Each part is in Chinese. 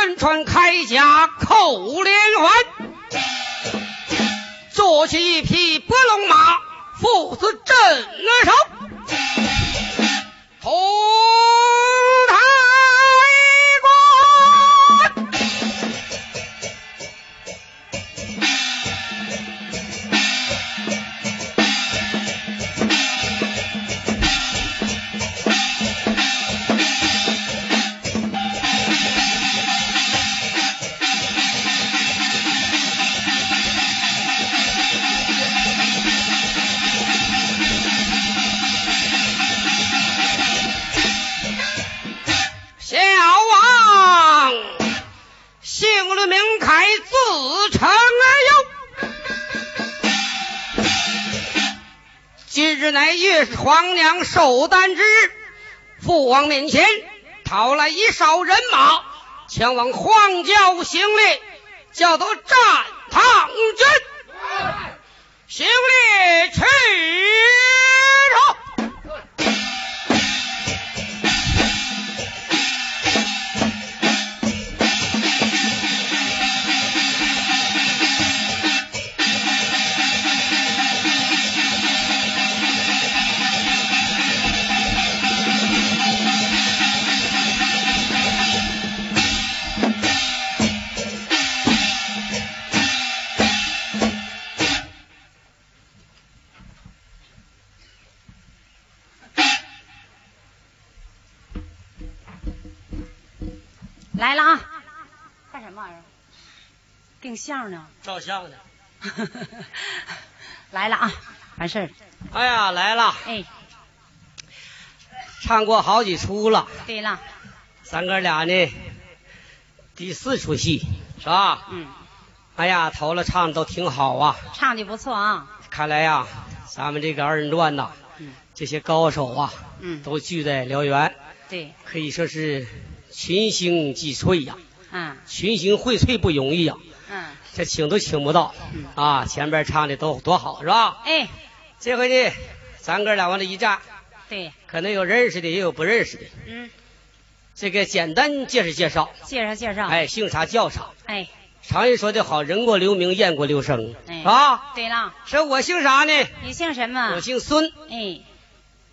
身穿铠甲扣连环，坐骑一匹白龙马，父子镇守。同台这是皇娘寿诞之日，父王面前讨来一少人马，前往荒郊行猎，叫做战唐军。行猎去儿？定相呢？照相呢。来了啊！完事儿。哎呀，来了，哎，唱过好几出了，对了，咱哥俩呢，第四出戏是吧？嗯，哎呀，头了唱的都挺好啊，唱的不错啊。看来呀，咱们这个二人转呐，嗯这些高手啊，嗯，都聚在辽源，对，可以说是群星际萃呀，嗯群星荟萃不容易呀，嗯，这请都请不到嗯啊！前边唱的都多好是吧？哎，这回呢，咱哥俩往这一站，对，可能有认识的，也有不认识的。嗯，这个简单介绍介绍，介绍介绍。哎，姓啥叫啥。哎，常言说的好，人过留名，雁过留声，哎是吧？对了，说我姓啥呢？你姓什么？我姓孙，哎，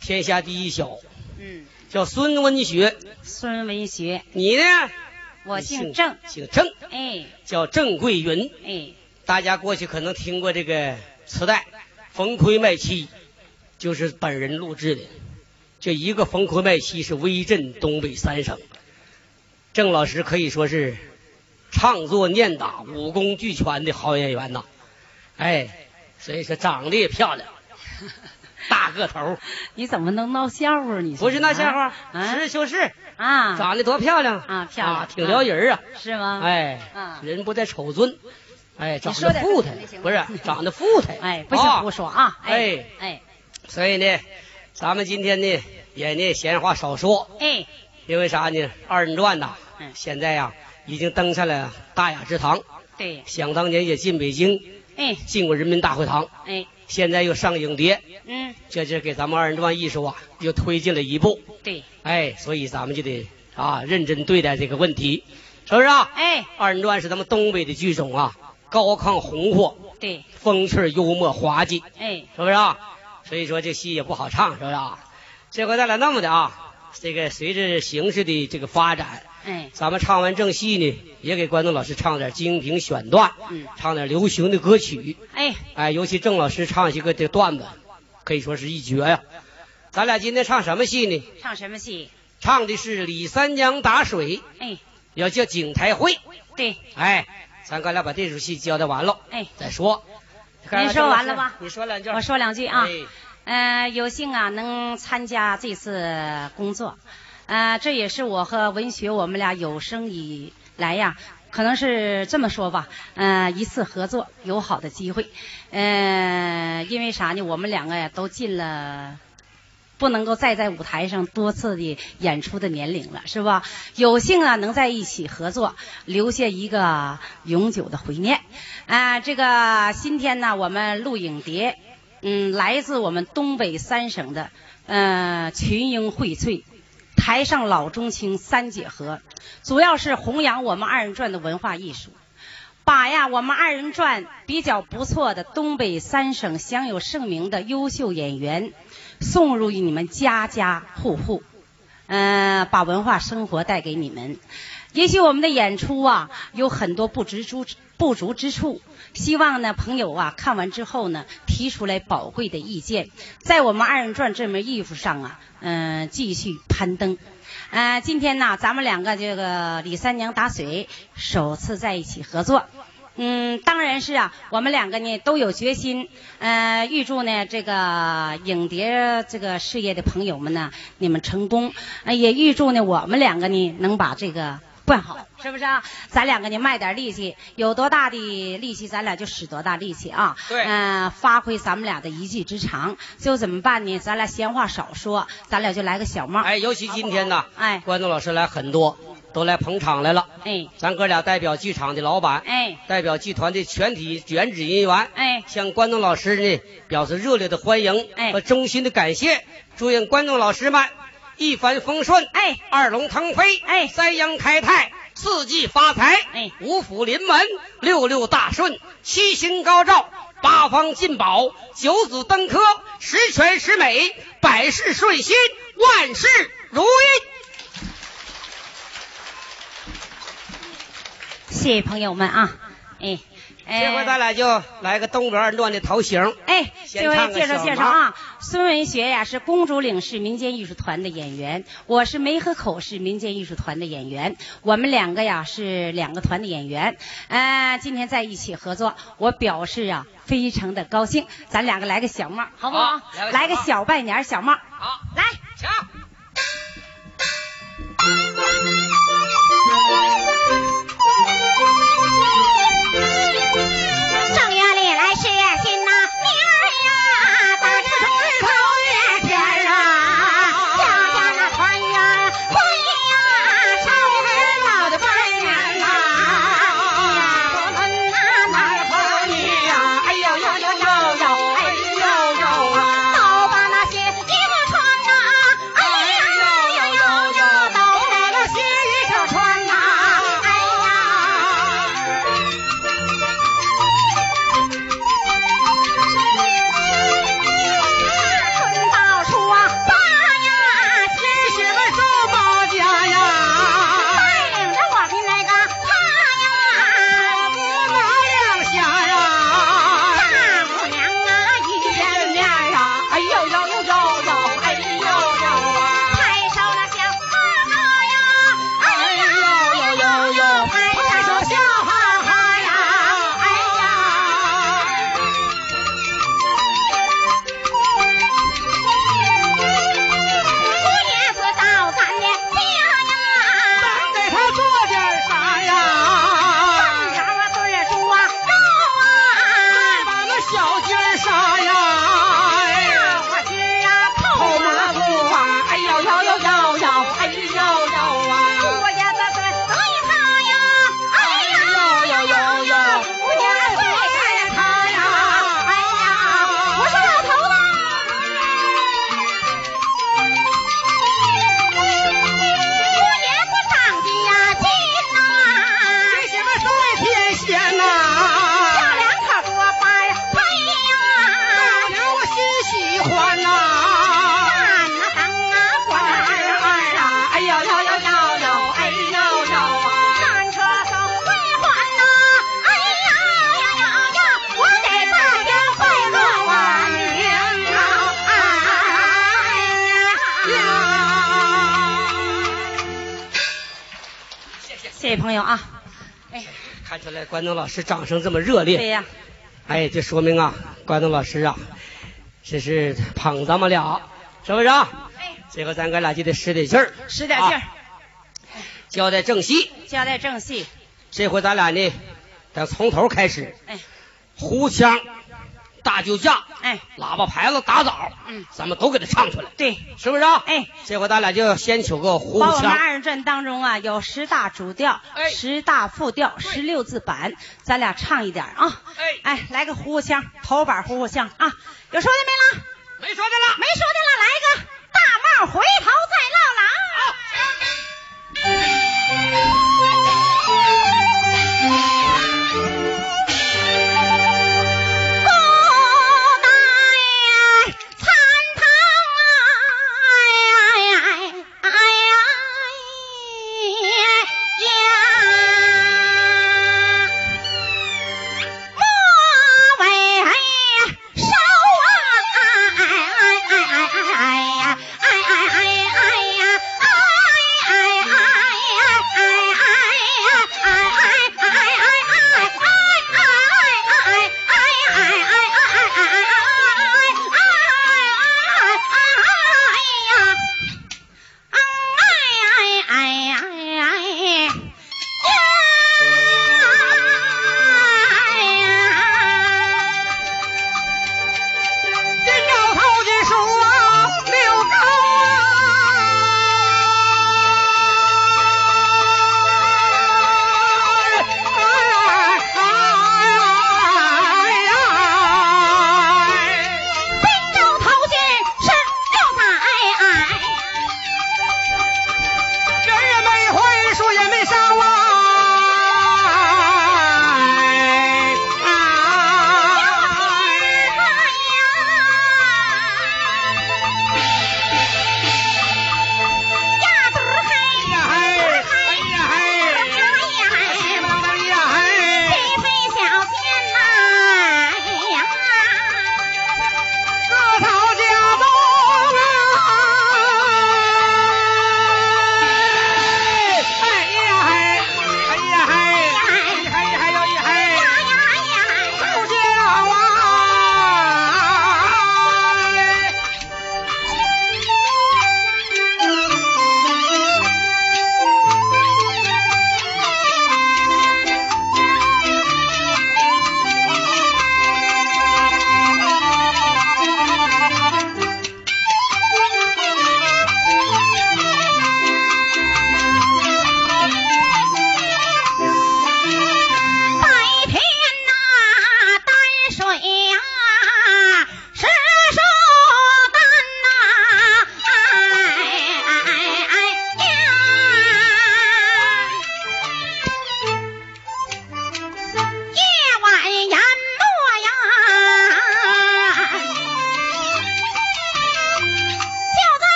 天下第一小，嗯，叫孙文学。孙文学。你呢？我姓郑。姓郑，哎叫郑桂云。哎，大家过去可能听过这个磁带，冯魁卖妻，就是本人录制的。这一个冯魁卖妻是威震东北三省。郑老师可以说是唱作念打、武功俱全的好演员呐。哎，所以说长得也漂亮，大个头，你怎么能闹笑话？你不是闹笑话，啊？实事求是，啊，长得多漂亮。啊漂亮。啊挺撩人啊。是吗？，哎，嗯人不在丑尊，哎，长得富态。不是长得富态，哎，不行啊胡说啊！哎哎。哎。所以呢，咱们今天呢也呢闲话少说，哎，因为啥呢？二人转呐，嗯。现在呀已经登上了大雅之堂，对，想当年也进北京，哎。进过人民大会堂，哎，现在又上影碟，嗯，这就给咱们二人转艺术啊又推进了一步。对，哎，所以咱们就得啊认真对待这个问题，是不是啊？哎，二人转是咱们东北的剧种啊，高亢红火，对，风趣幽默滑稽，哎，是不是啊？所以说这戏也不好唱，是不是啊？这回咱俩那么的啊，这个随着形势的这个发展，哎，咱们唱完正戏呢，也给观众老师唱点精品选段，嗯，唱点流行的歌曲。哎，哎，尤其郑老师唱些个这段子，可以说是一绝呀、咱俩今天唱什么戏呢？唱什么戏？唱的是李三娘打水，哎，要叫景台会。对，哎，咱哥俩把这出戏交代完了，哎，再说。您说完了吧你说两句。我说两句啊。哎呃，有幸啊能参加这次工作，呃，这也是我和文学我们俩有生以来呀，可能是这么说吧，呃，一次合作友好的机会，呃，因为啥呢？我们两个呀都进了。不能够再在舞台上多次的演出的年龄了，是吧？有幸啊，能在一起合作，留下一个永久的怀念。啊、这个今天呢，我们录影碟，嗯，来自我们东北三省的，呃，群英荟萃，台上老中青三结合，主要是弘扬我们二人转的文化艺术，把呀我们二人转比较不错的东北三省享有盛名的优秀演员送入你们家家户户，嗯、把文化生活带给你们。也许我们的演出啊有很多不知足不足之处，希望呢朋友啊看完之后呢提出来宝贵的意见，在我们二人转这门艺术上啊，嗯、继续攀登。呃，今天呢，咱们两个这个李三娘打水首次在一起合作。嗯，当然是啊，我们两个呢都有决心。呃，预祝呢这个影碟这个事业的朋友们呢，你们成功。呃，也预祝呢我们两个呢能把这个办好，是不是啊？咱两个呢卖点力气，有多大的力气，咱俩就使多大力气啊。对嗯、发挥咱们俩的一技之长。就怎么办呢？咱俩闲话少说，咱俩就来个小帽。哎，尤其今天呢，哎观众老师来很多，都来捧场来了。哎咱哥俩代表剧场的老板，哎代表剧团的全体原职人员，哎向观众老师呢表示热烈的欢迎哎和衷心的感谢，祝愿观众老师们一帆风顺，哎二龙腾飞，哎三阳开泰，四季发财，哎五福临门，六六大顺，七星高照。八方进宝，九子登科，十全十美，百事顺心，万事如意。谢谢朋友们啊，哎，哎这回咱俩就来个东北二乱的头型。哎，这位介绍介绍啊，孙文学呀是公主岭市民间艺术团的演员，我是梅河口市民间艺术团的演员，我们两个呀是两个团的演员，呃，今天在一起合作，我表示啊非常的高兴，咱两个来个小帽，好不好？好来个小来个小拜年小帽，好，来。瞧。谢谢朋友啊，哎，看出来关东老师掌声这么热烈，对呀，哎，这说明啊，关东老师啊，这是捧咱们俩，是不是啊？哎，这回咱哥俩就得使点劲儿，使点劲儿。啊，交代正戏。交代正戏，这回咱俩呢，得从头开始，哎。胡腔、大酒驾哎。喇叭牌子打枣嗯。咱们都给他唱出来。对。是不是啊？哎。这回咱俩就先取个胡腔把我们二人转当中啊有十大主调哎。十大副调十六字板咱俩唱一点啊。哎。哎来个呼呼腔头板呼呼腔啊。有说的没了？没说的了。没说的了来一个大帽回头再唠唠啊。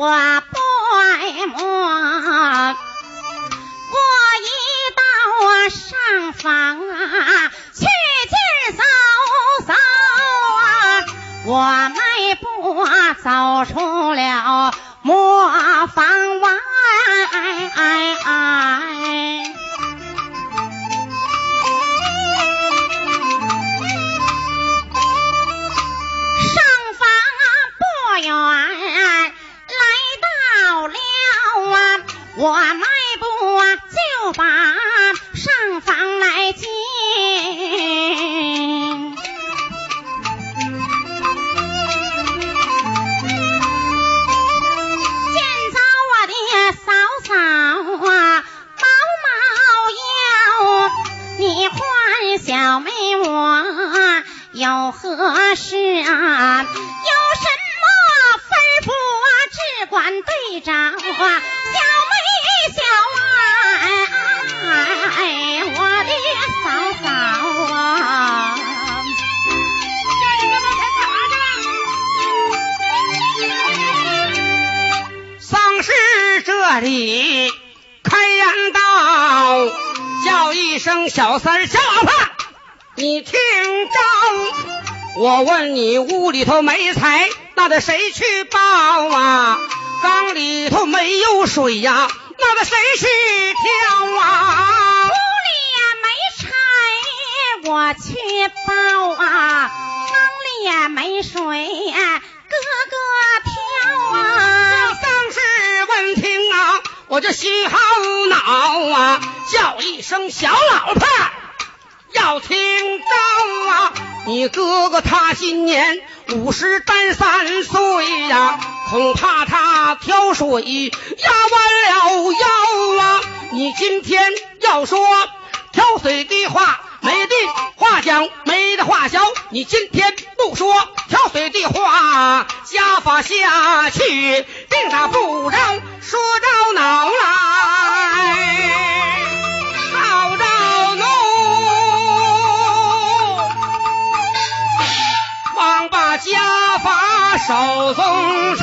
我不爱磨。我一到上房啊，去劲儿走走啊，我迈步啊走出了磨坊外。有何事啊？有什么吩咐啊？只管对着啊，小妹小啊，我的嫂嫂啊。丧事这里开言道，叫一声小三儿小老婆，你听着，我问你屋里头没柴，那得谁去抱啊？缸里头没有水呀，那得谁去挑啊？屋里也没柴，我去抱啊；缸里也没水，哥哥挑啊。丧事问听啊，我就心好恼啊，叫一声小老婆，要听着啊，你哥哥他今年五十单三岁呀、恐怕他挑水压弯了腰啊。你今天要说挑水的话，没的话讲，没的话消。你今天不说挑水的话，家法下去，定打不饶说着恼了，家法手中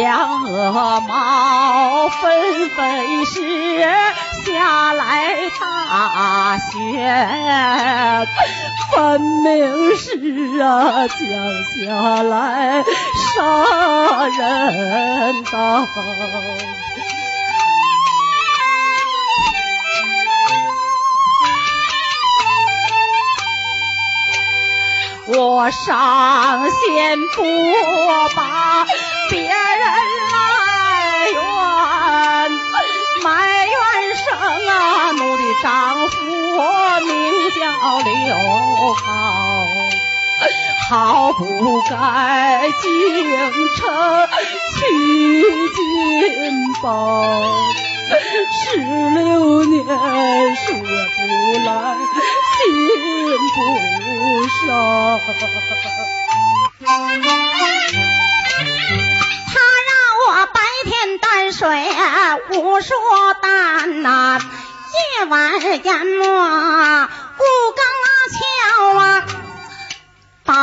降鹅毛纷纷是下来大雪。分明是啊，降下来杀人刀。我上仙不把别人埋怨，埋怨声啊，奴的丈夫名叫刘浩，好不该进城娶金宝，十六年说不来，心不伤。白天担水无数担呐、夜晚淹没五更桥啊，到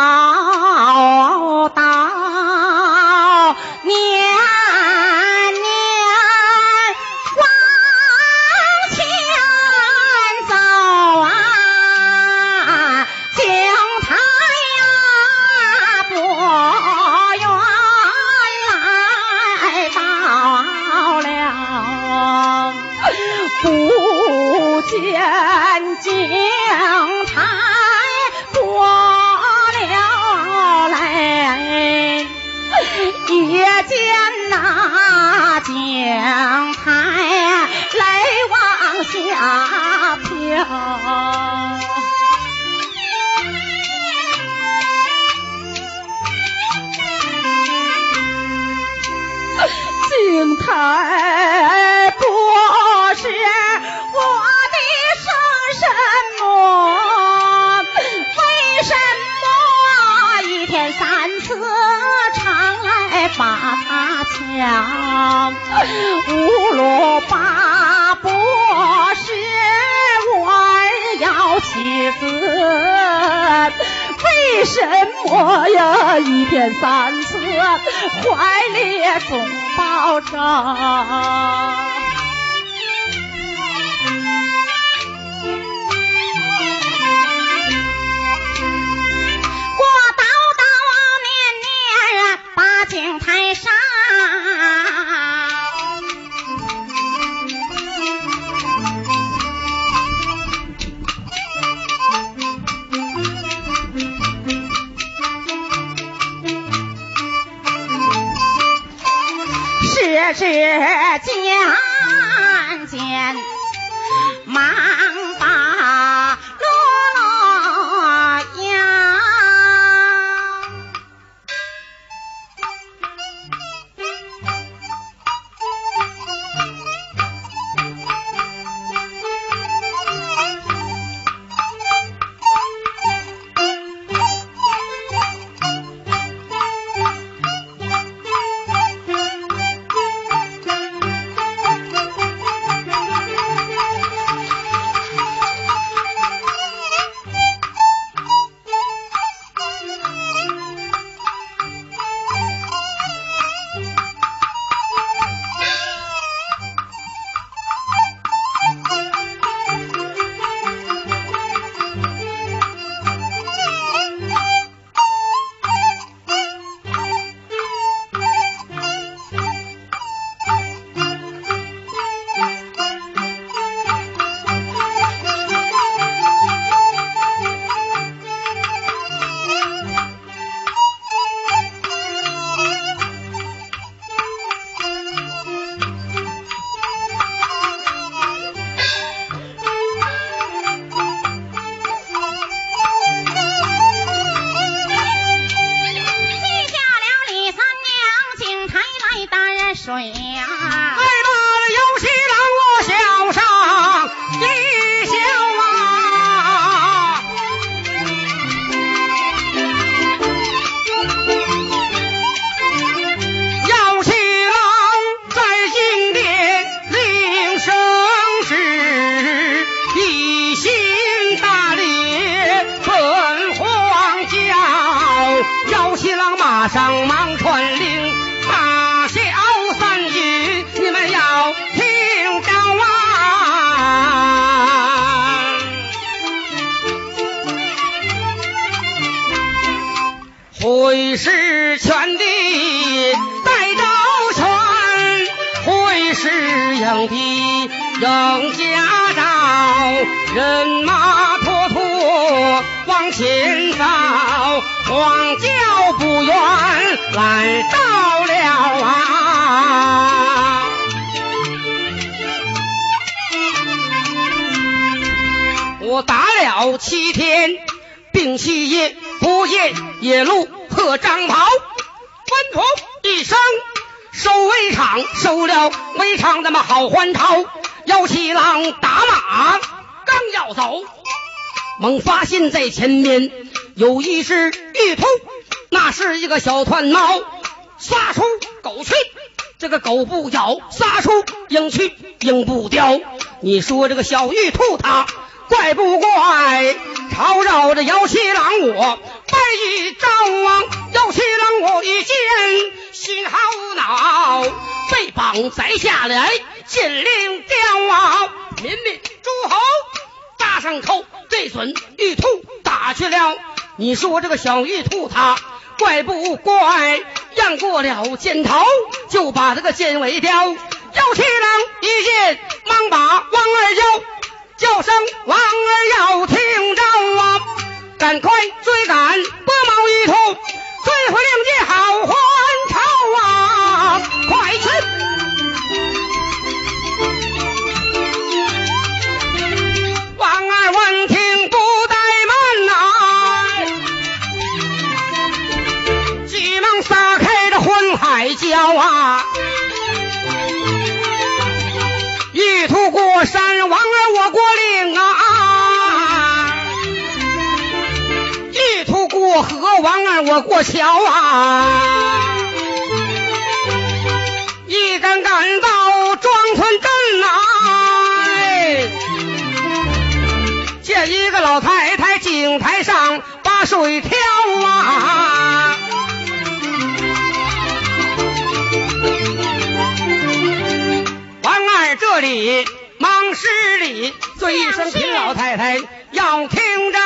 下飘。井台不是我的生身母，为什么一天三次常来把他抢？无罗八不是老妻子，为什么呀？一天三次怀里总抱着。是全地带着拳，会师迎敌迎家招，人马妥妥往前走，荒郊不远来到了啊！我打了七天，病七夜不夜野路贺张袍，吩咐一声收围场，收了围场，那么好还朝。姚七郎打马刚要走，猛发现在前面有一只玉兔，那是一个小团猫，撒出狗去，这个狗不咬；撒出鹰去，鹰不叼。你说这个小玉兔它怪不怪？吵扰着姚七郎我白一招啊！姚七郎我一见心好恼，被绑宰下来禁令吊啊！民民诸侯大上口，这准玉兔打去了。你说这个小玉兔它怪不怪？让过了箭头，就把这个箭尾叼。姚七郎一见，忙把王二叫。叫声王二要听着啊，赶快追赶拨毛一兔，追回两件好还朝啊！快去！王二闻听不怠慢呐、急忙撒开这昏海椒啊！玉兔过山，王儿我过岭啊！过河，王二我过桥啊！一杆杆到庄村镇呐、哎见一个老太太井台上把水挑啊！王二这里忙施礼，尊一声贫老太太要听着，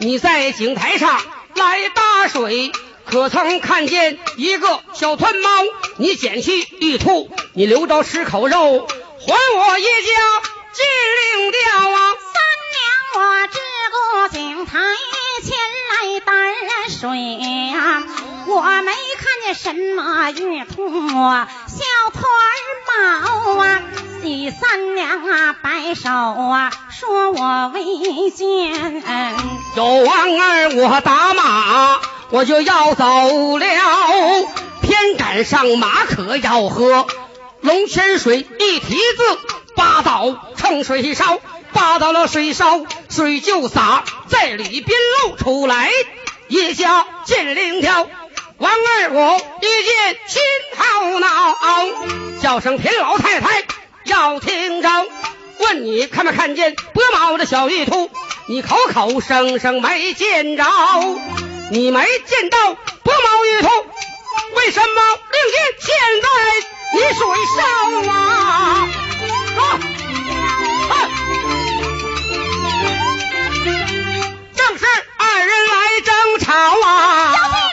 你在井台上来打水，可曾看见一个小窜猫？你捡去玉兔，你留着吃口肉，还我一家金令调啊！三娘我支过井台前来担水啊、我没看见什么玉兔啊，小团毛啊。李三娘啊，摆手啊，说我未见。有王儿我打马，我就要走了，偏赶上马可要喝龙泉水，一提子八倒盛水烧，八倒了水烧，水就洒在里边露出来，一家见灵条。王二我一见心好恼，叫声田老太太要听着，问你看没看见拨毛的小玉兔？你口口声声没见着，你没见到拨毛玉兔，为什么令箭现在你水上啊？啊正是二人来争吵啊！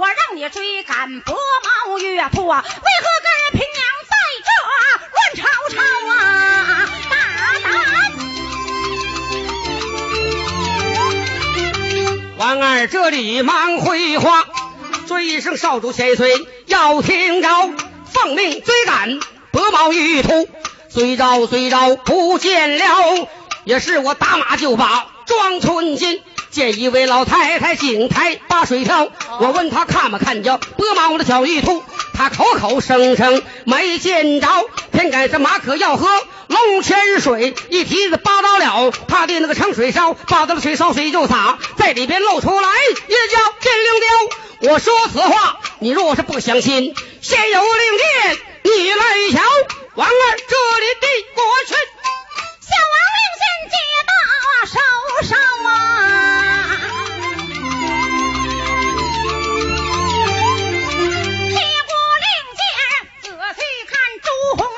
我让你追赶拨毛玉兔啊，为何跟贫娘在这乱吵吵啊？大胆！王二这里忙回话，追声少主千岁要听着，奉命追赶拨毛玉兔，追着追着不见了，也是我打马就把庄村进。见一位老太太井台把水挑，我问她看没看着拨毛的小玉兔，她口口声声没见着，偏赶上马可要喝龙泉水，一提子扒到了，他的那个盛水烧，扒到了水烧水就洒，在里边露出来，也叫金灵雕。我说此话，你若是不相信，先有令箭，你来瞧。王二这里递过去。小王令箭接到手上啊，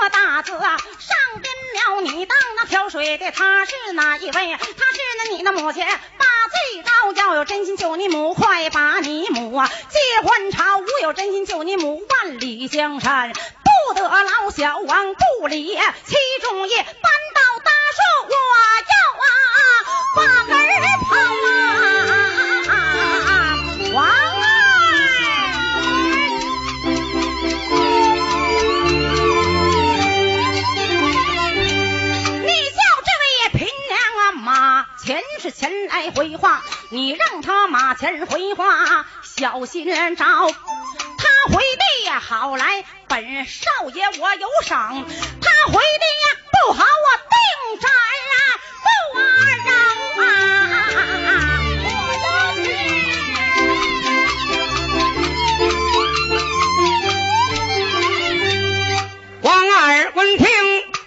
大字，上边了你当那挑水的他是哪一位？他是那你那母亲。八罪高要有真心救你母，快把你母啊结婚朝；无有真心救你母，万里江山不得老小王不理其中夜，搬到大树我要啊把儿捧啊王 前是前来回话，你让他马前回话，小心着。他回的呀好来，本少爷我有赏；他回的呀不好，我定斩啊不啊让啊！王二闻听，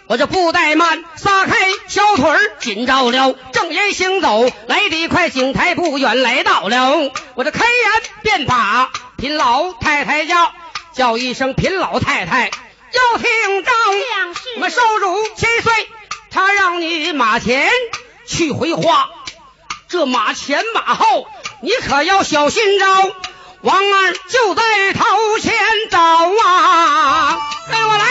我这不怠慢，撒开小腿紧着了，正言行走，来得快，景台不远来到了。我这开言便把贫老太太叫，叫一声贫老太太，要听着。将士我们收入千岁，他让你马前去回话，这马前马后你可要小心着。王二就在头前找啊，跟我来。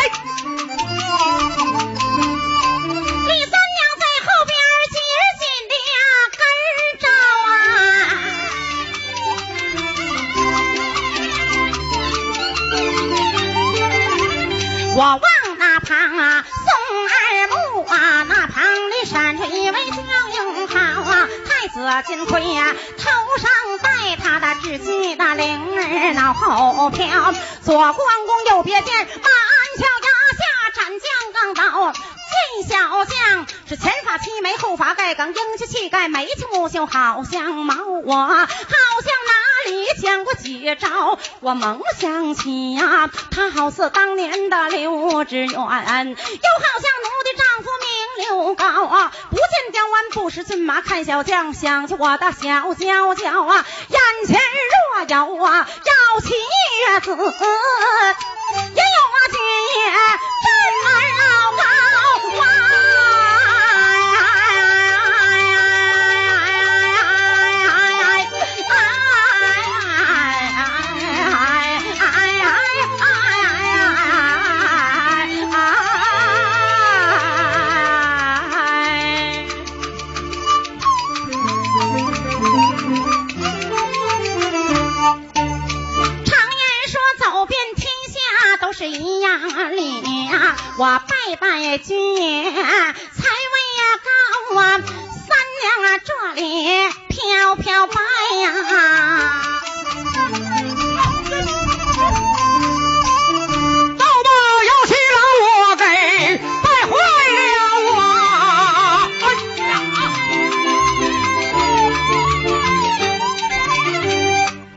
我望那旁啊，宋二木啊，那旁里闪着一位将英豪啊，太子金盔呀、头上戴他的雉鸡的翎儿脑后飘，左关公右别剑，马鞍桥压下斩将钢刀。见小将是前发齐眉，后发盖梗，英俊气概，眉清目秀，好像毛我，好像那里见过几招？我猛想起呀、他好似当年的刘知远，又好像奴的丈夫名刘高啊！不见刁弯，不识骏马，看小将，想起我的小娇娇啊！眼前若有啊要妻子，也有啊君爷真儿啊下都是一样理呀。我拜拜君爷，才位呀高啊，三娘啊这里飘飘白呀。到吧，姚七郎，我给败坏了啊！哎呀，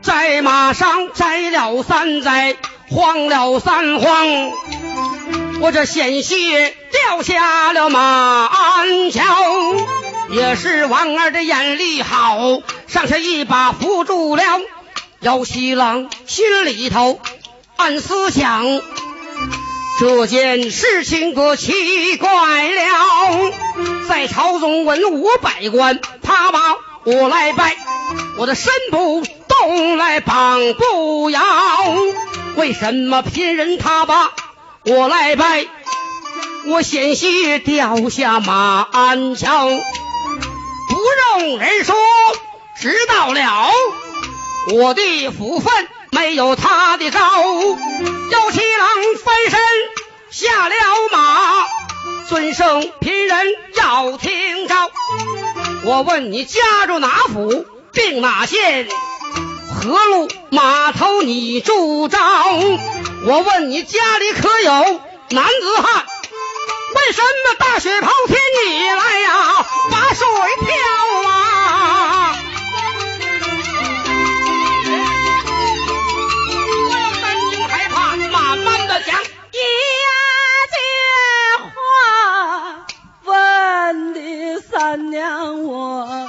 在马上摘了三摘，慌了三慌，我这险些掉下了马鞍桥。也是王二的眼力好，上下一把扶住了。姚西郎心里头暗思想。这件事情可奇怪了，在朝中文武百官，他把我来拜，我的身不动来绑不摇。为什么贫人他把我来拜，我险些掉下马鞍桥？不用人说，知道了。我的福分没有他的高，姚七郎翻身下了马，尊圣贫人要听着。我问你家住哪府，定哪县？河路码头你驻扎，我问你家里可有男子汉？为什么大雪抛天你来呀？把水漂啊！不要担惊害怕，慢慢的讲。一句话问的三娘我。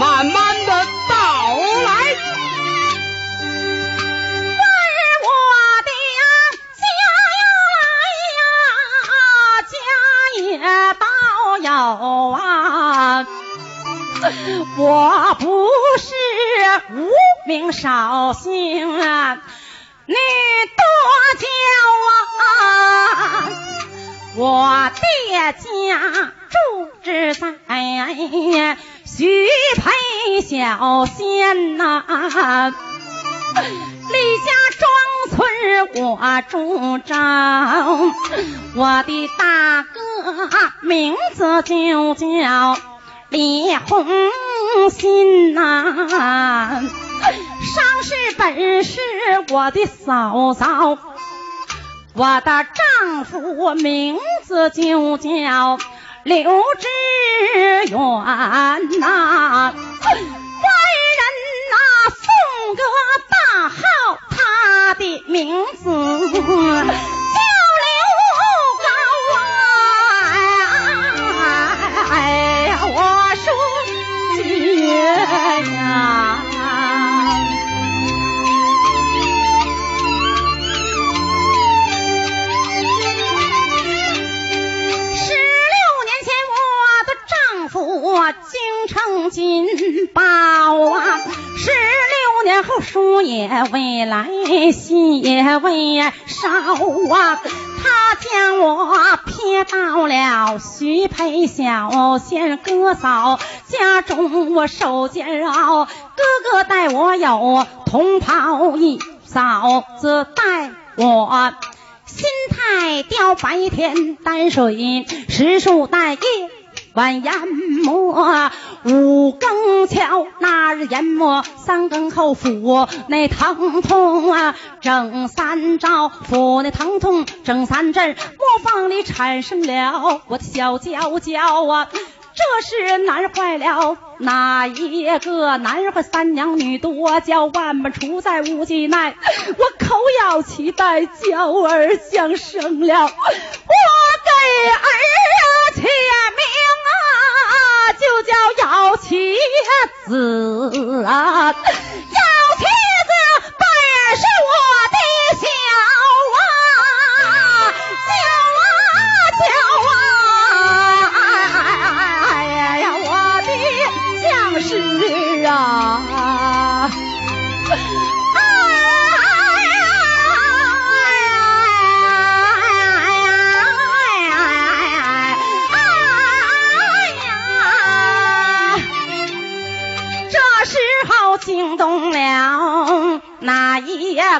慢慢的道来。问我的家呀呀，家也保有啊。我不是无名少姓啊，女多娇啊。我爹家住址在徐沛小县呐、李家庄村我住着，我的大哥名字就叫李红心呐、伤势本是我的嫂嫂，我的丈夫名字就叫刘志远呐、外人呐、送个大号，他的名字叫刘高啊！哎呀，我说姐呀！我京城金宝啊，十六年后书也未来，戏也未少啊。他将我撇到了徐沛小仙哥嫂家中，我受煎熬。哥哥待我有同袍一，嫂子待我。心态雕白天担水，实树待夜晚研磨。五更敲，那日研磨；三更后抚那疼痛啊，整三招抚那疼痛，整三阵磨坊里产生了我的小娇娇啊。这是难坏了哪一个？男坏三娘女多娇，万般出在无计奈。我口咬期待娇儿降生了，妻子啊。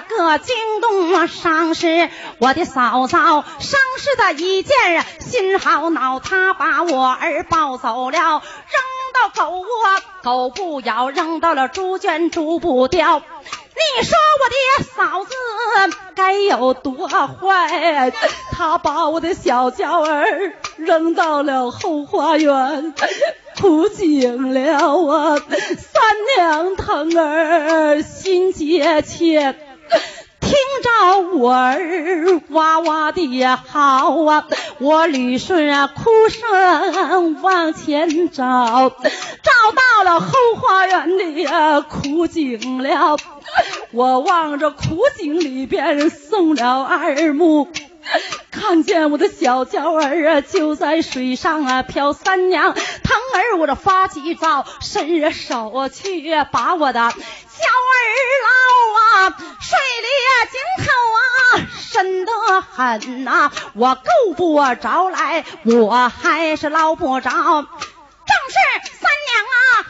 个惊动伤势？我的嫂嫂伤势的一件，心好恼，她把我儿抱走了，扔到狗窝，狗不咬；扔到了猪圈，猪不叼。你说我的嫂子该有多坏？她把我的小娇儿扔到了后花园，哭醒了啊！三娘疼儿心结切。听着我儿哇哇的嚎啊，我捋顺啊哭声往前找，找到了后花园的呀枯井了，我望着枯井里边送了二目。看见我的小娇儿啊，就在水上啊漂。三娘疼儿，我这发急躁，伸手去把我的娇儿捞啊，水里井口啊深得很呐、我够不着来，我还是捞不着。正是三娘啊，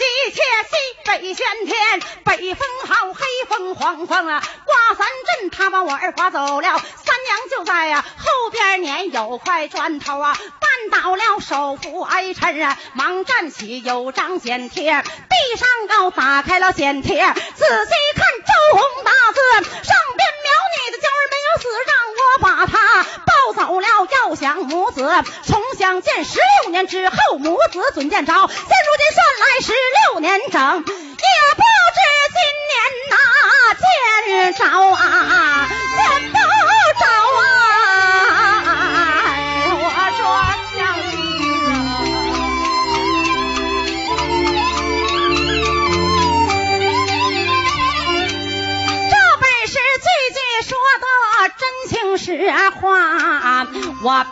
发急切，西北玄天，北风好，黑风晃晃啊，刮三阵，他把我儿刮走了。三娘就在呀、后边撵有块砖头啊，绊倒了，手扶挨抻啊，忙站起，有张剪贴，地上高打开了剪贴，仔细看周红大字，上边描你的娇儿没有死，让我把他抱走了，要想母子从相见十六年之后，母子准见着。现如今算来十六年整，也不知今年哪见着啊，见不着啊！我说，这本是句句说的真情实话，我。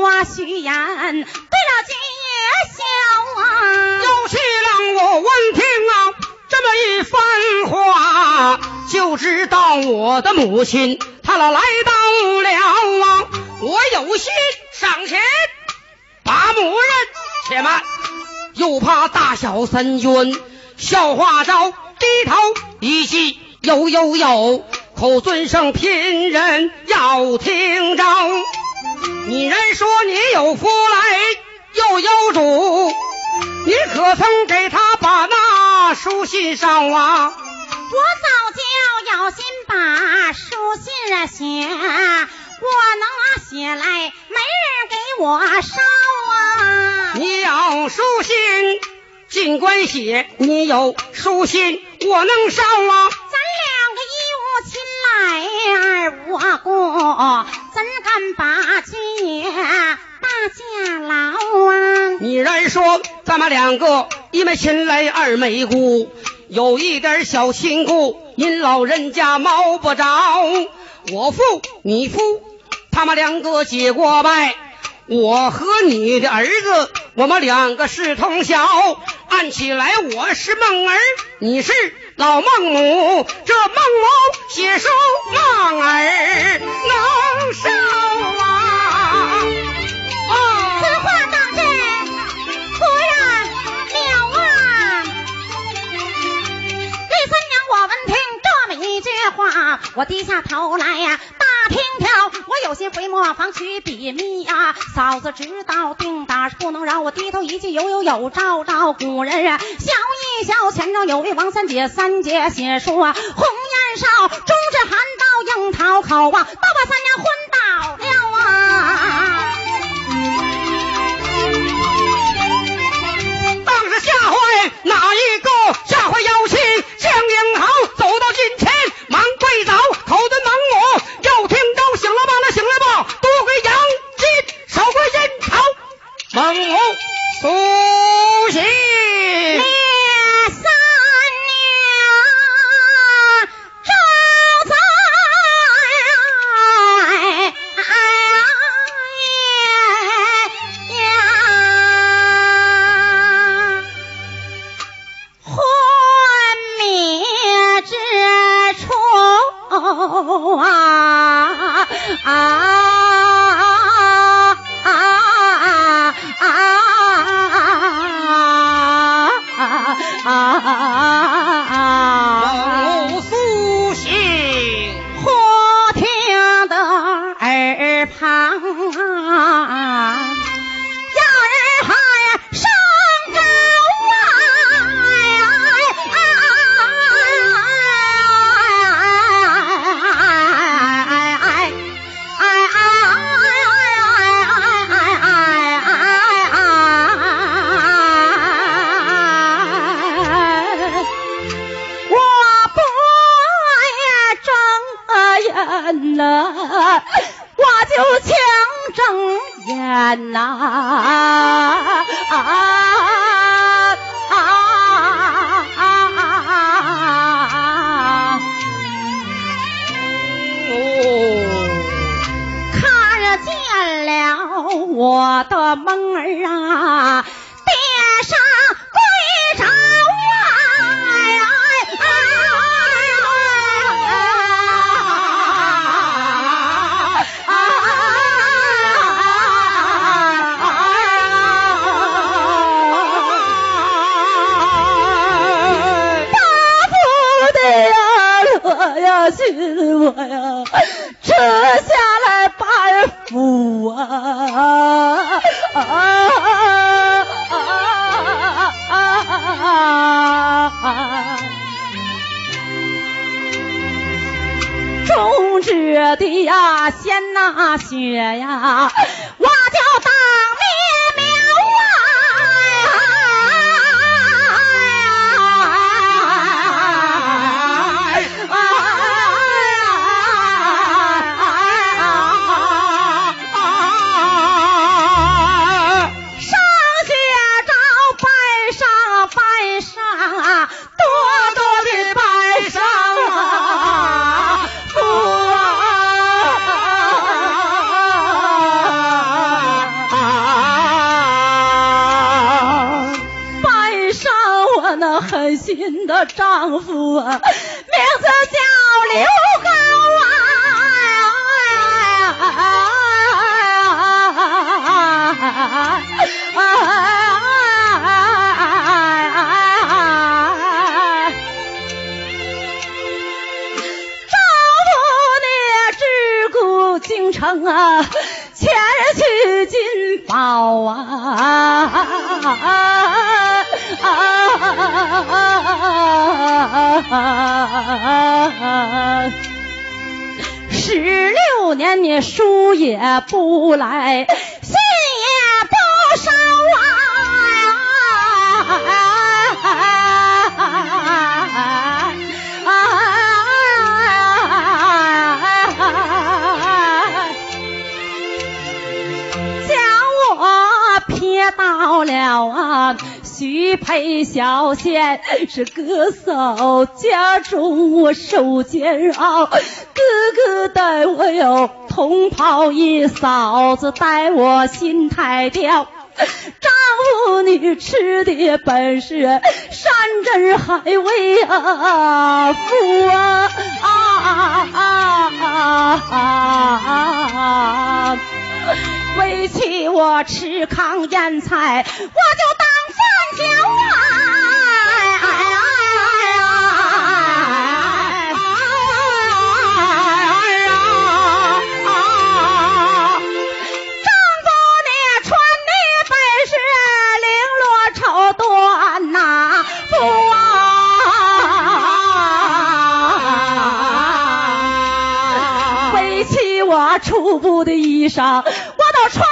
并无虚言，对了君也笑啊。有七郎，我闻听啊这么一番话，就知道我的母亲她老来到了啊，我有心上前把母认且慢，又怕大小三军笑话着低头一记，有有有，口尊声拼人要听着。你人说你有福来又有主，你可曾给他把那书信上啊？我早就有心把书信啊写，我能写来，没人给我烧啊。你要书信尽管写，你有书信我能烧啊。咱两个一无亲来二无故，怎敢把君爷大驾牢啊？你然说咱们两个一没亲来二没故，有一点小亲故，您老人家冒不着。我父你父，他们两个结过拜。我和你的儿子，我们两个是同小。按起来我是孟儿，你是老孟母。这孟母写书望儿能烧啊！哦此话当真，夫人了啊！李三娘，我闻听这么一句话，我低下头来呀、打听条，我有心回磨坊去笔密呀、嫂子知道定打是不能饶，我低头一句有有有，照照古人啊，笑一笑。前头有位王三姐，三姐写书，红颜少，中至含道樱桃口啊，都把三娘昏倒了啊！当时吓坏哪一个？吓坏妖气江英豪，走到近前忙跪倒，口尊忙我，又听到醒了吧了醒了吧，多亏杨金守过阴朝，孟母苏醒。睁眼呐啊啊啊！哦，看见了我的梦小县是哥嫂家中我受煎熬，哥哥待我有同袍一，嫂子待我心太刁。丈夫你吃的本是山珍海味啊，福啊啊啊啊！为妻我吃糠咽菜，我就当饭嚼啊！丈夫你穿的本是绫罗绸缎呐，不啊！为妻我初步的衣裳，我都穿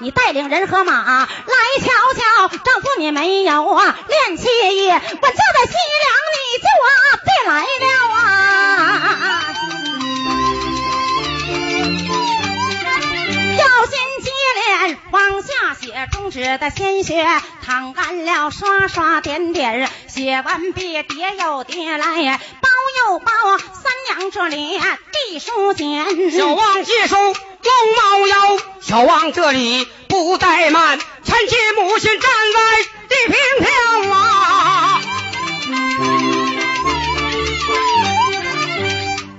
你带领人和马来瞧瞧。丈夫你没有啊，练气意，我叫在西凉，你就啊别来了啊。要心接连往下写，中指的鲜血淌干了，刷刷点点，写完毕叠又叠来，包又包，三娘这里递书简。小王接书龙猫腰，小王这里不怠慢，臣妾母亲站在地平条啊。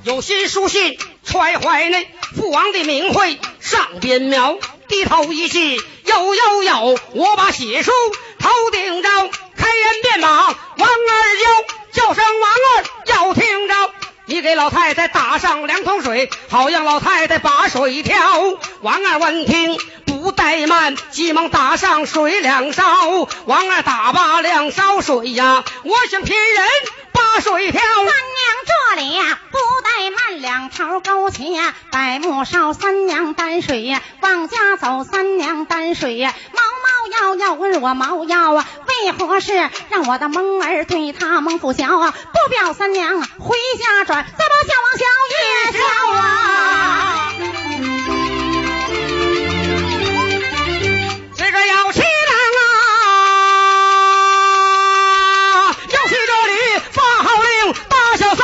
有心书信揣怀内，父王的名讳上边描，低头一记，有有有，我把血书头顶着，开言便马王二叫，叫声王二要听着。你给老太太打上两桶水，好让老太太把水挑。王二闻听不怠慢，急忙打上水两勺。王二打罢两勺水呀，我想骗人水漂。三娘这里不怠慢，两头勾起，百木烧三娘担水呀，往家走三娘担水呀，毛毛要要问我毛要啊，为何事？让我的蒙儿对他蒙不小啊？不表三娘回家转，再把小王小也叫啊。这个姚七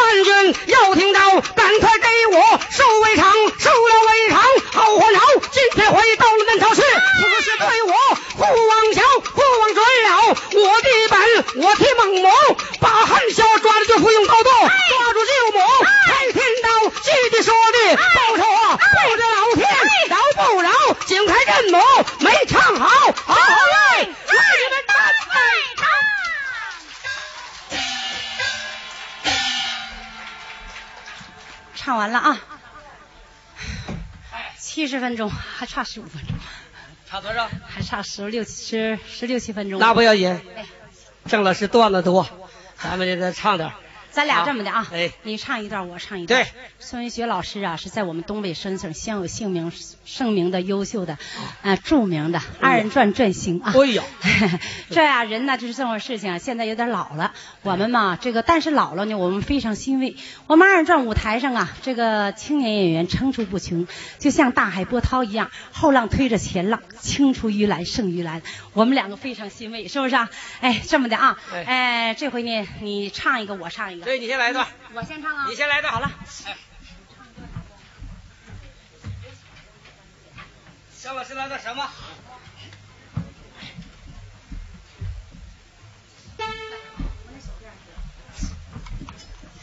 三军要听到，赶快给我收围场，收了围场好还好。今天回到了南朝市，此事对我父王小，父王准了我的本，我替孟母把汉小抓了就不用高度，抓住舅母，才听到弟弟说的报仇啊，不知老天饶不饶，景开任母没唱好，好嘞，来你们干杯！唱完了啊，七十分钟，还差十五分钟，差多少？还差十六十十六七分钟。那不要紧，哎郑老师段子多，咱们就再唱点儿。咱俩这么的啊，哎你唱一段，我唱一段。对，孙文学老师啊，是在我们东北省省享有姓名盛名的优秀的，呃，著名的二人转转星啊。哎呀，这呀、人呢就是这种事情啊，现在有点老了。我们嘛，这个但是老了呢，我们非常欣慰。我们二人转舞台上啊，这个青年演员层出不穷，就像大海波涛一样，后浪推着前浪，青出于蓝胜于蓝。我们两个非常欣慰，是不是啊？哎，这么的啊，哎哎，这回呢，你唱一个，我唱一个。对你先来一段，我先唱啊。你先来一段。好了。肖老师来段什么？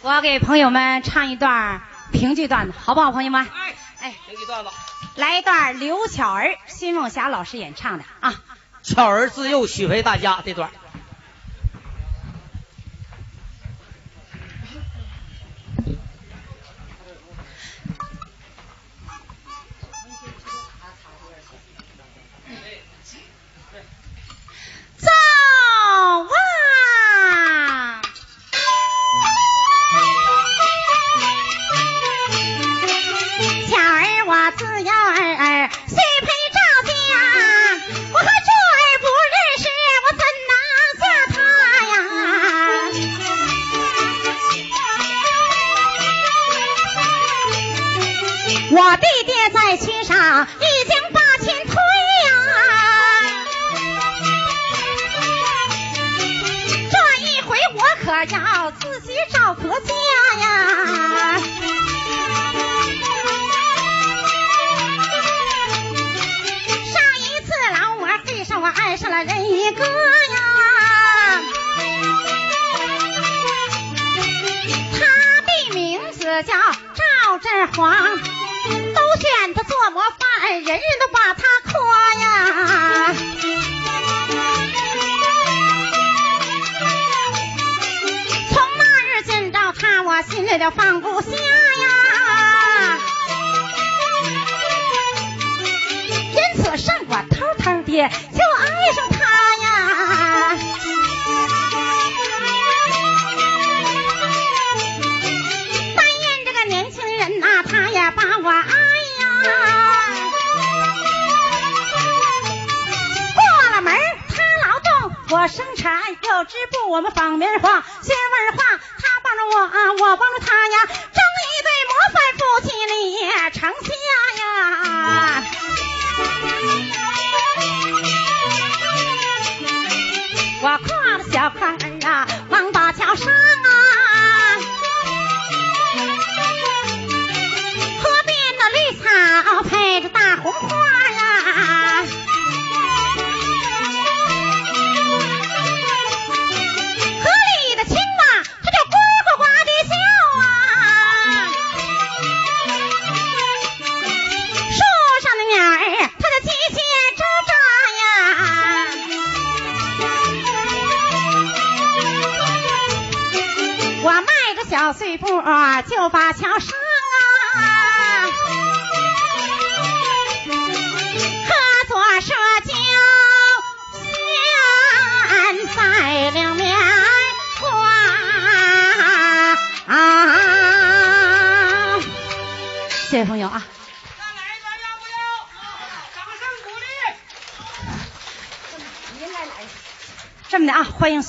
我给朋友们唱一段评剧段子，好不好，朋友们？哎哎，评剧段子。来一段刘巧儿、辛梦霞老师演唱的啊。巧儿自幼许配大家这段。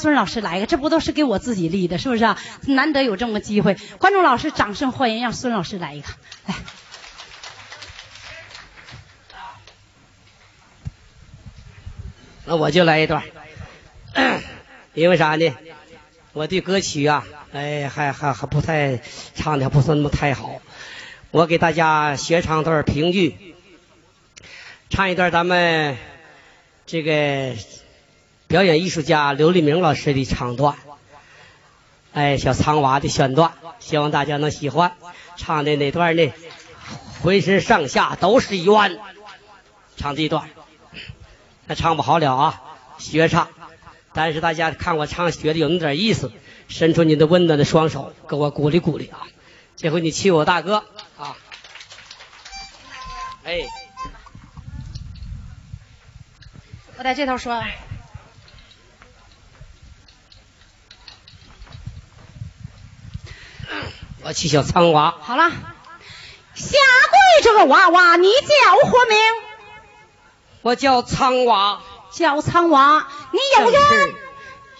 孙老师来一个，这不都是给我自己立的，是不是啊？难得有这么机会，观众老师掌声欢迎，让孙老师来一个，来。那我就来一段，因为啥呢？我对歌曲啊，哎，还还还不太唱的不是那么太好。我给大家学唱段评剧，唱一段咱们这个表演艺术家刘立明老师的唱段，哎，小苍娃的选段，希望大家能喜欢。唱的哪段呢？浑身上下都是冤，唱这段。那唱不好了啊，学唱。但是大家看我唱学的有那么点意思，伸出你的温暖的双手，给我鼓励鼓励啊！这回你气我大哥啊！哎，我在这头说，我去小苍娃，好了，下跪这个娃娃，你叫何名？我叫苍娃。叫苍娃，你有冤？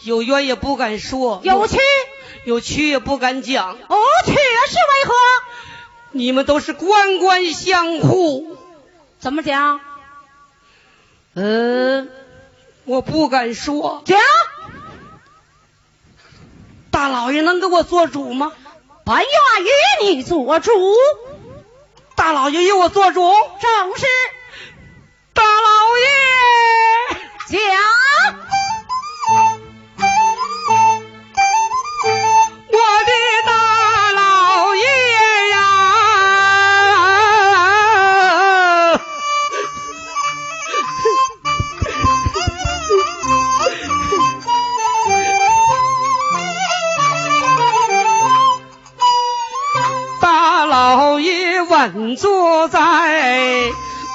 有冤也不敢说。有屈？有屈也不敢讲。哦，屈是为何？你们都是官官相护。怎么讲？嗯，我不敢说。讲。大老爷能给我做主吗？本愿与你做主。大老爷与我做主。正是。大老爷讲。坐在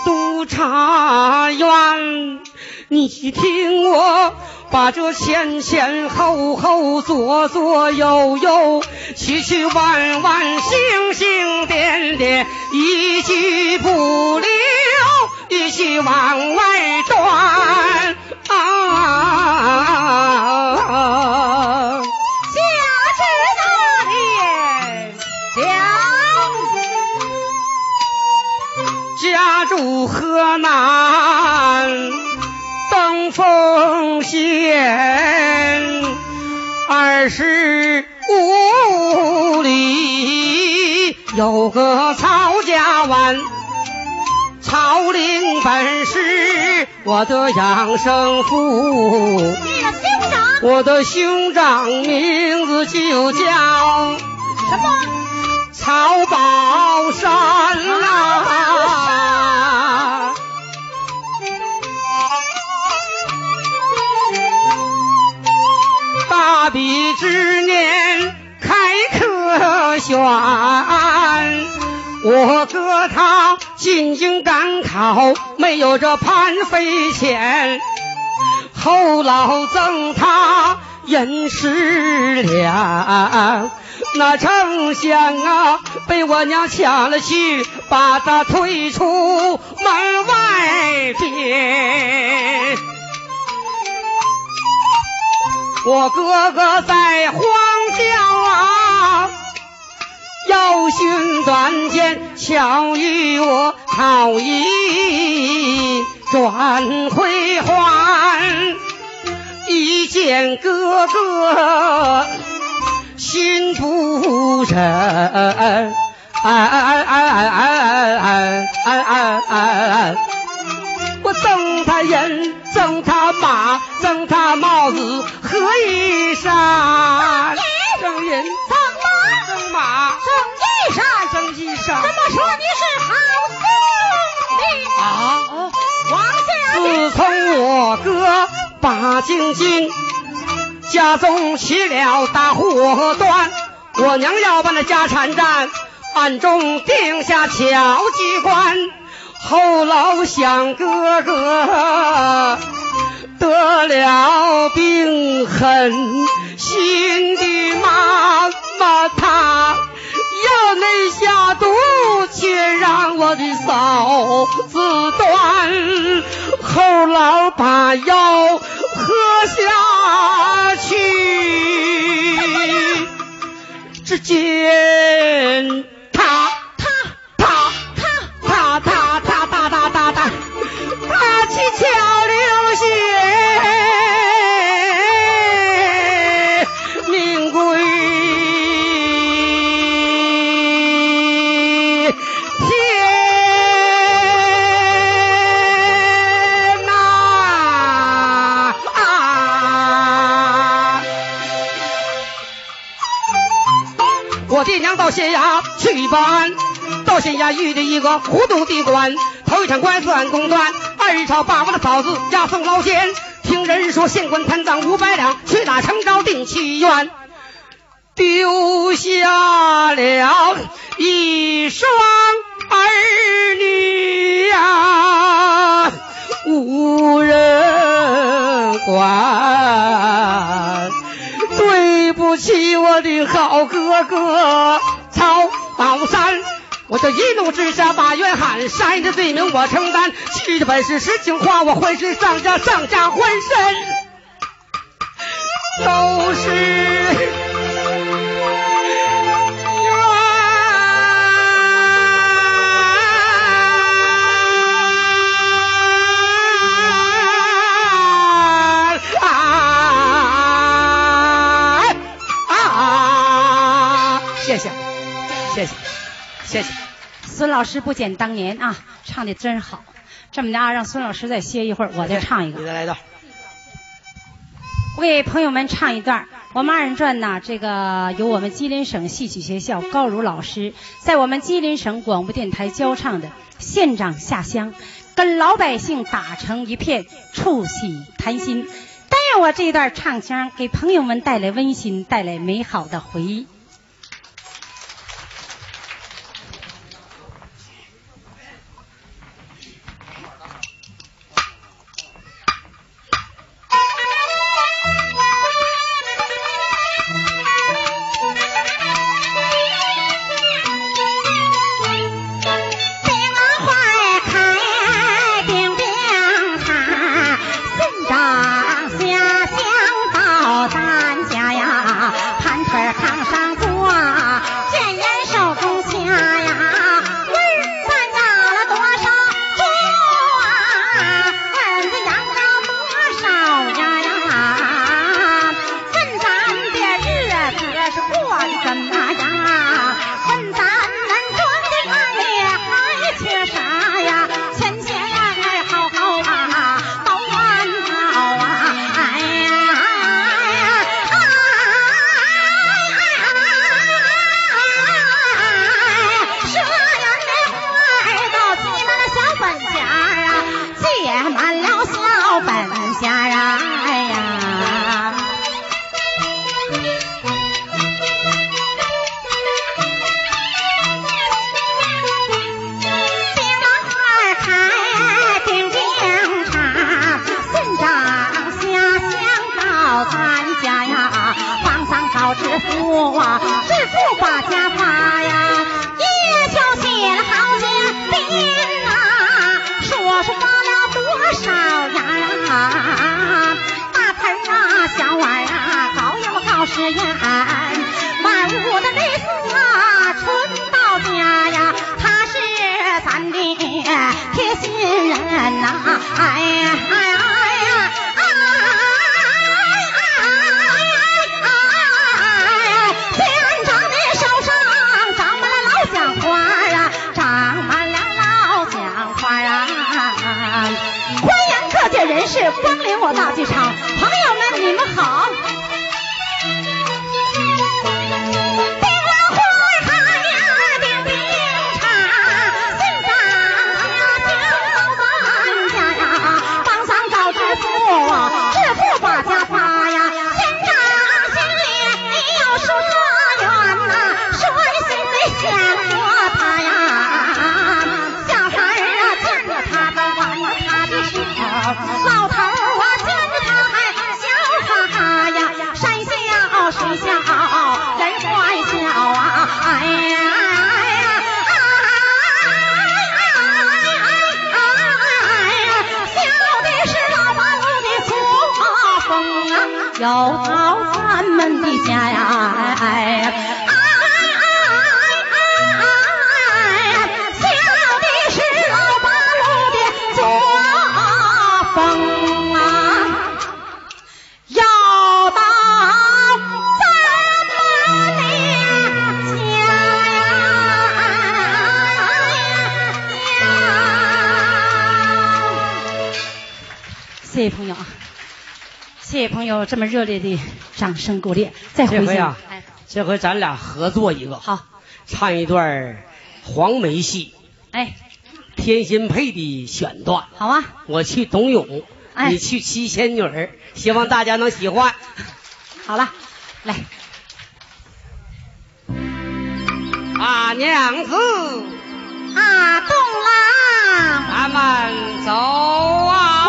督察院，你听我把这前前后后、左左右右、曲曲弯弯、星星点点，一句不留，一句往外断。啊家住河南登封县二十五里，有个曹家湾。曹林本是我的养生父，我的兄长名字就叫什么？曹宝山啊！大比之年开科选，我哥他进京赶考，没有这攀飞钱，后老赠他银十两。那丞相啊，被我娘抢了去，把他推出门外边。我哥哥在荒郊啊，要寻短见，巧遇我好一转回还，一见哥哥。心不忍，哎哎哎哎哎哎哎哎哎哎哎我赠他银，赠他马，赠他帽子和衣衫。赠银，赠马，赠马，赠衣衫，赠衣衫。怎么说你是好兄弟啊？自从我哥把晶晶。家中起了大祸端，我娘要把那家产占，暗中定下巧机关。后老想哥哥得了病狠心的妈妈，她要内下毒，却让我的嫂子断。后老把药喝下去，只见他到县衙去办，到县衙遇见一个糊涂的官。头一场官司按公断，二一朝把我的嫂子押送牢监。听人说县官贪赃五百两，屈打成招定七元，丢下了一双起，我的好哥哥，曹宝山。我就一怒之下把冤喊，杀人的罪名我承担，其的本事实情话，我浑身上下上下浑身都是。谢谢。孙老师不减当年啊，唱的真好。这么的啊，让孙老师再歇一会儿，我再唱一个。你再来一段。我给朋友们唱一段。我们二人转呢，这个由我们吉林省戏曲学校高如老师在我们吉林省广播电台教唱的《县长下乡》，跟老百姓打成一片，促喜谈心。但愿我这一段唱腔给朋友们带来温馨，带来美好的回忆。这么热烈的掌声鼓励，再回回啊！这回咱俩合作一个，好，唱一段黄梅戏。哎，天心配的选段，好啊！我去董永，你去七仙女，希望大家能喜欢。好了，来，阿娘子，阿东郎，咱们走啊！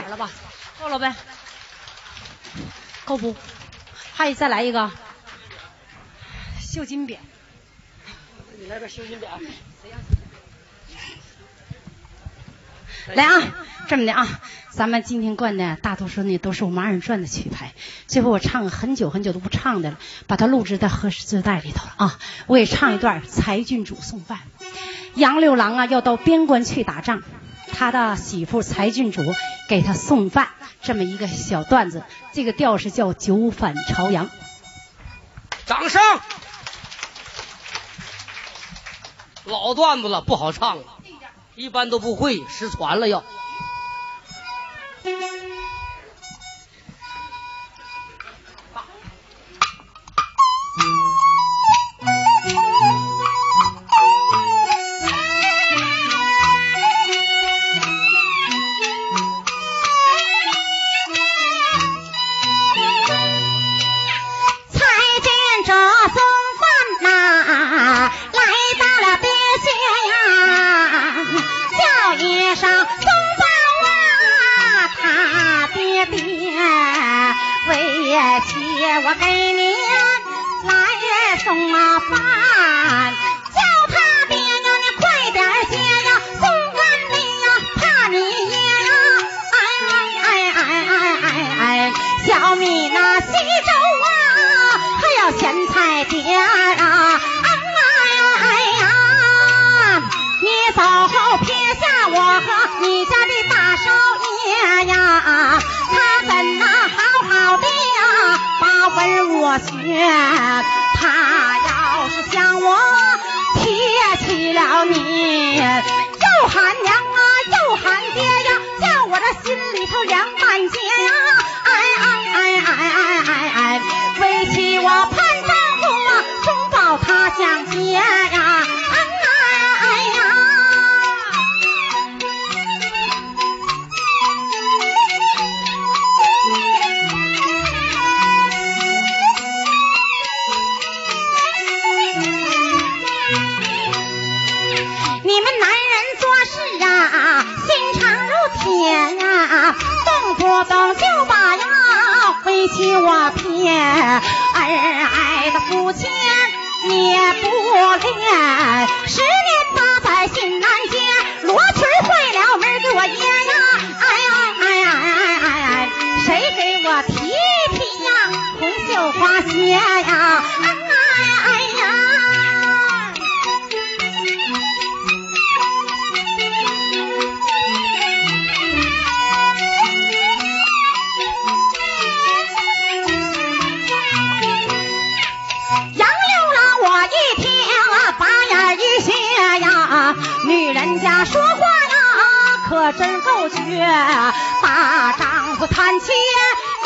点。了吧，够了呗，够不？还再来一个绣金匾。你来个绣金匾。来啊，这么的啊，咱们今天灌的大多数呢都是我们二人转的曲牌，最后我唱很久很久都不唱的了，把它录制在和适字带里头了啊。我也唱一段《才郡主送饭》，杨六郎啊要到边关去打仗，他的媳妇柴郡主给他送饭这么一个小段子这个调是叫九反朝阳。掌声！老段子了不好唱了。一般都不会失传了要。且听我给你来送那饭叫他爹娘你快点接呀送干你呀怕你爷呀哎哎哎哎哎哎哎小米那稀粥啊还有咸菜碟啊哎哎哎哎呀你走后撇下我和你家的大少爷呀他怎能好好的呀跟我学他要是向我提起了你又喊娘啊又喊爹呀叫我这心里头凉半截呀哎哎哎哎哎哎哎为妻我盼丈夫啊终保他相见你欺我骗，儿爱的不见也不恋。十年八载心难解，罗裙儿坏了门儿给我掖呀。哎哎哎哎哎哎哎，谁给我提提呀？红绣花鞋呀。月，大丈夫贪妾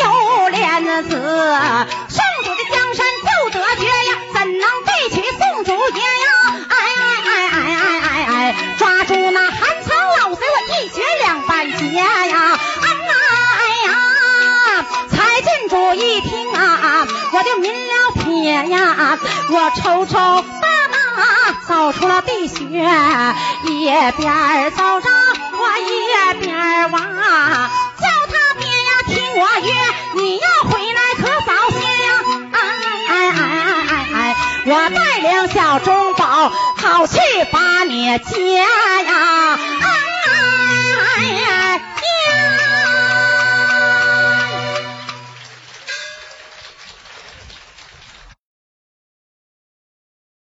又恋子，圣主的江山就得绝呀，怎能背起宋祖爷呀？哎哎哎哎哎哎哎，抓住那韩仓老贼，我一绝两半截呀！哎呀，蔡郡主一听啊，我就明了撇呀，我瞅瞅，大马走出了地穴，一边走着。我一边儿望叫他别要听我约你要回来可早些呀哎哎哎哎哎哎我带领小中宝跑去把你接呀哎哎哎哎